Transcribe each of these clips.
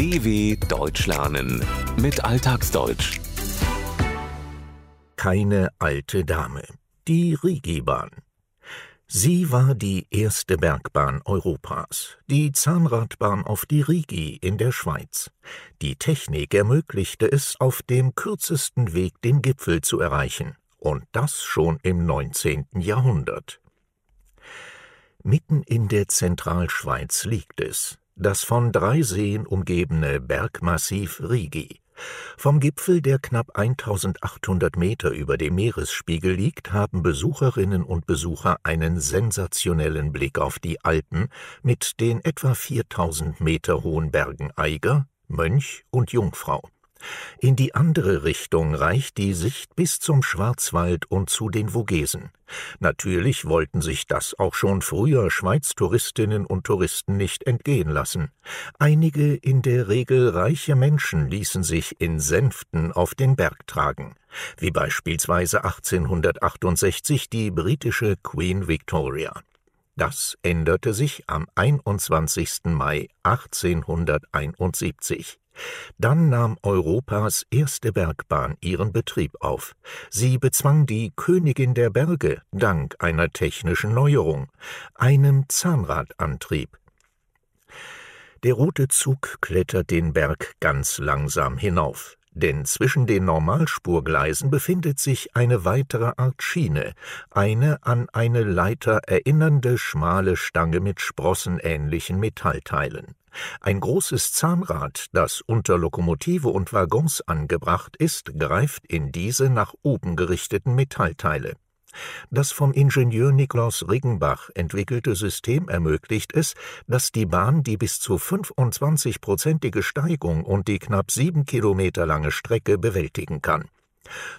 DW Deutsch lernen mit Alltagsdeutsch. Keine alte Dame. Die Rigibahn. Sie war die erste Bergbahn Europas, die Zahnradbahn auf die Rigi in der Schweiz. Die Technik ermöglichte es, auf dem kürzesten Weg den Gipfel zu erreichen, und das schon im 19. Jahrhundert. Mitten in der Zentralschweiz liegt es, das von drei Seen umgebene Bergmassiv Rigi. Vom Gipfel, der knapp 1800 Meter über dem Meeresspiegel liegt, haben Besucherinnen und Besucher einen sensationellen Blick auf die Alpen mit den etwa 4000 Meter hohen Bergen Eiger, Mönch und Jungfrau. In die andere Richtung reicht die Sicht bis zum Schwarzwald und zu den Vogesen. Natürlich wollten sich das auch schon früher Schweiztouristinnen und Touristen nicht entgehen lassen. Einige in der Regel reiche Menschen ließen sich in Sänften auf den Berg tragen, wie beispielsweise 1868 die britische Queen Victoria. Das änderte sich am 21. Mai 1871. Dann nahm Europas erste Bergbahn ihren Betrieb auf. Sie bezwang die Königin der Berge dank einer technischen Neuerung, einem Zahnradantrieb. Der rote Zug klettert den Berg ganz langsam hinauf denn zwischen den Normalspurgleisen befindet sich eine weitere Art Schiene, eine an eine Leiter erinnernde schmale Stange mit sprossenähnlichen Metallteilen. Ein großes Zahnrad, das unter Lokomotive und Waggons angebracht ist, greift in diese nach oben gerichteten Metallteile. Das vom Ingenieur Niklaus Riggenbach entwickelte System ermöglicht es, dass die Bahn die bis zu 25-prozentige Steigung und die knapp sieben Kilometer lange Strecke bewältigen kann.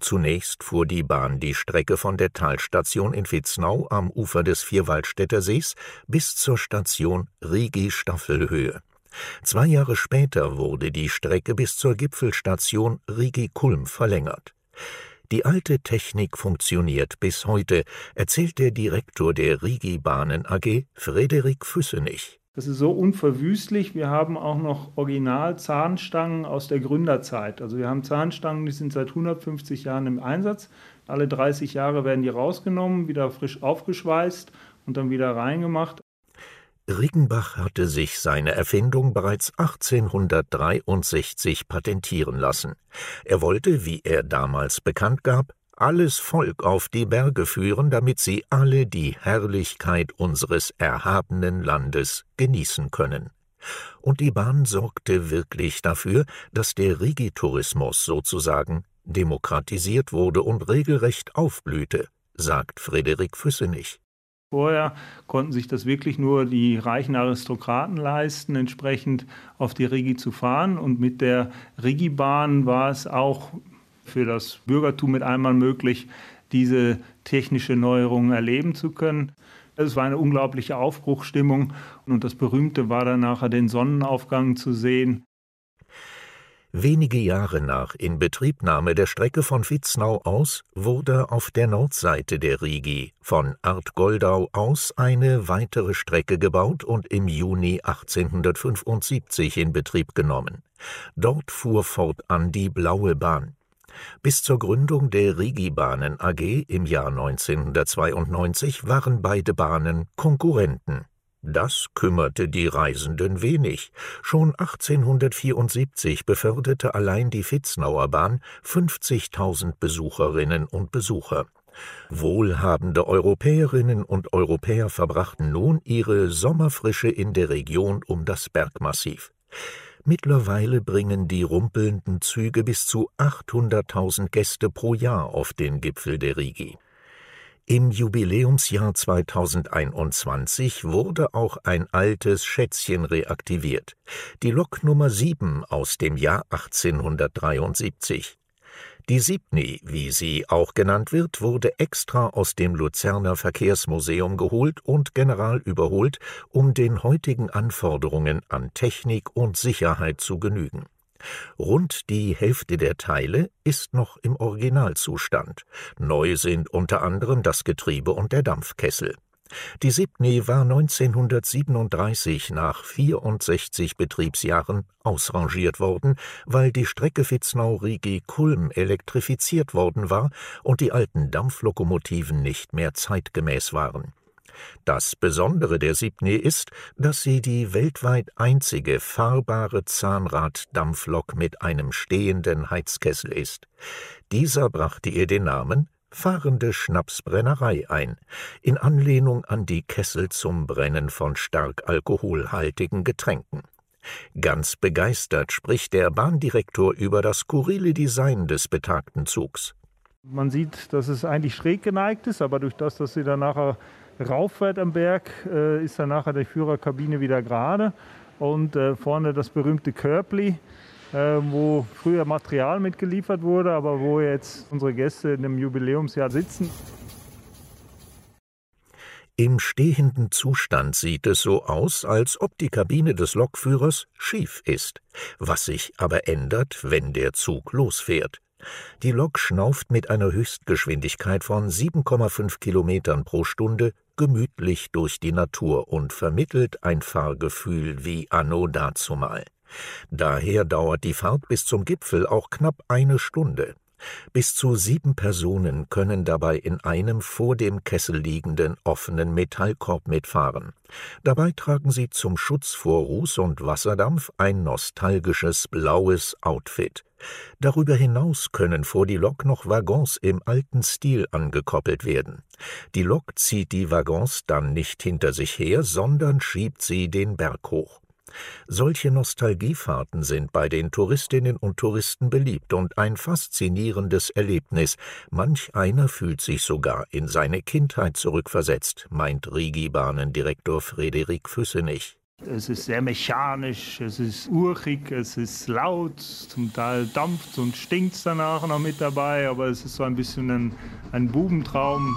Zunächst fuhr die Bahn die Strecke von der Talstation in Vitznau am Ufer des Vierwaldstätter Sees bis zur Station Rigi Staffelhöhe. Zwei Jahre später wurde die Strecke bis zur Gipfelstation Rigi Kulm verlängert. Die alte Technik funktioniert bis heute, erzählt der Direktor der Rigi Bahnen AG, Frederik Füssenich. Das ist so unverwüstlich. Wir haben auch noch Original-Zahnstangen aus der Gründerzeit. Also wir haben Zahnstangen, die sind seit 150 Jahren im Einsatz. Alle 30 Jahre werden die rausgenommen, wieder frisch aufgeschweißt und dann wieder reingemacht. Riggenbach hatte sich seine Erfindung bereits 1863 patentieren lassen. Er wollte, wie er damals bekannt gab, alles Volk auf die Berge führen, damit sie alle die Herrlichkeit unseres erhabenen Landes genießen können. Und die Bahn sorgte wirklich dafür, dass der Rigitourismus sozusagen demokratisiert wurde und regelrecht aufblühte, sagt Friedrich Füssenich. Vorher konnten sich das wirklich nur die reichen Aristokraten leisten, entsprechend auf die Rigi zu fahren. Und mit der Rigibahn war es auch für das Bürgertum mit einmal möglich, diese technische Neuerung erleben zu können. Es war eine unglaubliche Aufbruchstimmung und das Berühmte war dann nachher den Sonnenaufgang zu sehen. Wenige Jahre nach Inbetriebnahme der Strecke von Vitznau aus wurde auf der Nordseite der Rigi von Artgoldau aus eine weitere Strecke gebaut und im Juni 1875 in Betrieb genommen. Dort fuhr fortan die Blaue Bahn. Bis zur Gründung der Rigibahnen AG im Jahr 1992 waren beide Bahnen Konkurrenten. Das kümmerte die Reisenden wenig. Schon 1874 beförderte allein die Vitznauer Bahn 50.000 Besucherinnen und Besucher. Wohlhabende Europäerinnen und Europäer verbrachten nun ihre Sommerfrische in der Region um das Bergmassiv. Mittlerweile bringen die rumpelnden Züge bis zu 800.000 Gäste pro Jahr auf den Gipfel der Rigi. Im Jubiläumsjahr 2021 wurde auch ein altes Schätzchen reaktiviert, die Lok Nummer 7 aus dem Jahr 1873. Die Siebni, wie sie auch genannt wird, wurde extra aus dem Luzerner Verkehrsmuseum geholt und general überholt, um den heutigen Anforderungen an Technik und Sicherheit zu genügen Rund die Hälfte der Teile ist noch im Originalzustand. Neu sind unter anderem das Getriebe und der Dampfkessel. Die Sibny war 1937 nach 64 Betriebsjahren ausrangiert worden, weil die Strecke Vitznau-Rigi-Kulm elektrifiziert worden war und die alten Dampflokomotiven nicht mehr zeitgemäß waren. Das Besondere der Sibny ist, dass sie die weltweit einzige fahrbare Zahnrad-Dampflok mit einem stehenden Heizkessel ist. Dieser brachte ihr den Namen fahrende Schnapsbrennerei ein, in Anlehnung an die Kessel zum Brennen von stark alkoholhaltigen Getränken. Ganz begeistert spricht der Bahndirektor über das skurrile Design des betagten Zugs. Man sieht, dass es eigentlich schräg geneigt ist, aber durch das, dass sie dann nachher rauffährt am Berg, äh, ist dann nachher die Führerkabine wieder gerade. Und äh, vorne das berühmte Körbli, äh, wo früher Material mitgeliefert wurde, aber wo jetzt unsere Gäste in dem Jubiläumsjahr sitzen. Im stehenden Zustand sieht es so aus, als ob die Kabine des Lokführers schief ist, was sich aber ändert, wenn der Zug losfährt. Die Lok schnauft mit einer Höchstgeschwindigkeit von 7,5 Kilometern pro Stunde gemütlich durch die Natur und vermittelt ein Fahrgefühl wie anno dazumal. Daher dauert die Fahrt bis zum Gipfel auch knapp eine Stunde. Bis zu sieben Personen können dabei in einem vor dem Kessel liegenden offenen Metallkorb mitfahren. Dabei tragen sie zum Schutz vor Ruß und Wasserdampf ein nostalgisches blaues Outfit. Darüber hinaus können vor die Lok noch Waggons im alten Stil angekoppelt werden. Die Lok zieht die Waggons dann nicht hinter sich her, sondern schiebt sie den Berg hoch. Solche Nostalgiefahrten sind bei den Touristinnen und Touristen beliebt und ein faszinierendes Erlebnis. Manch einer fühlt sich sogar in seine Kindheit zurückversetzt, meint Rigi-Bahnendirektor Frederik Füssenich. Es ist sehr mechanisch, es ist urig, es ist laut, zum Teil dampft und stinkt danach noch mit dabei, aber es ist so ein bisschen ein, ein Bubentraum.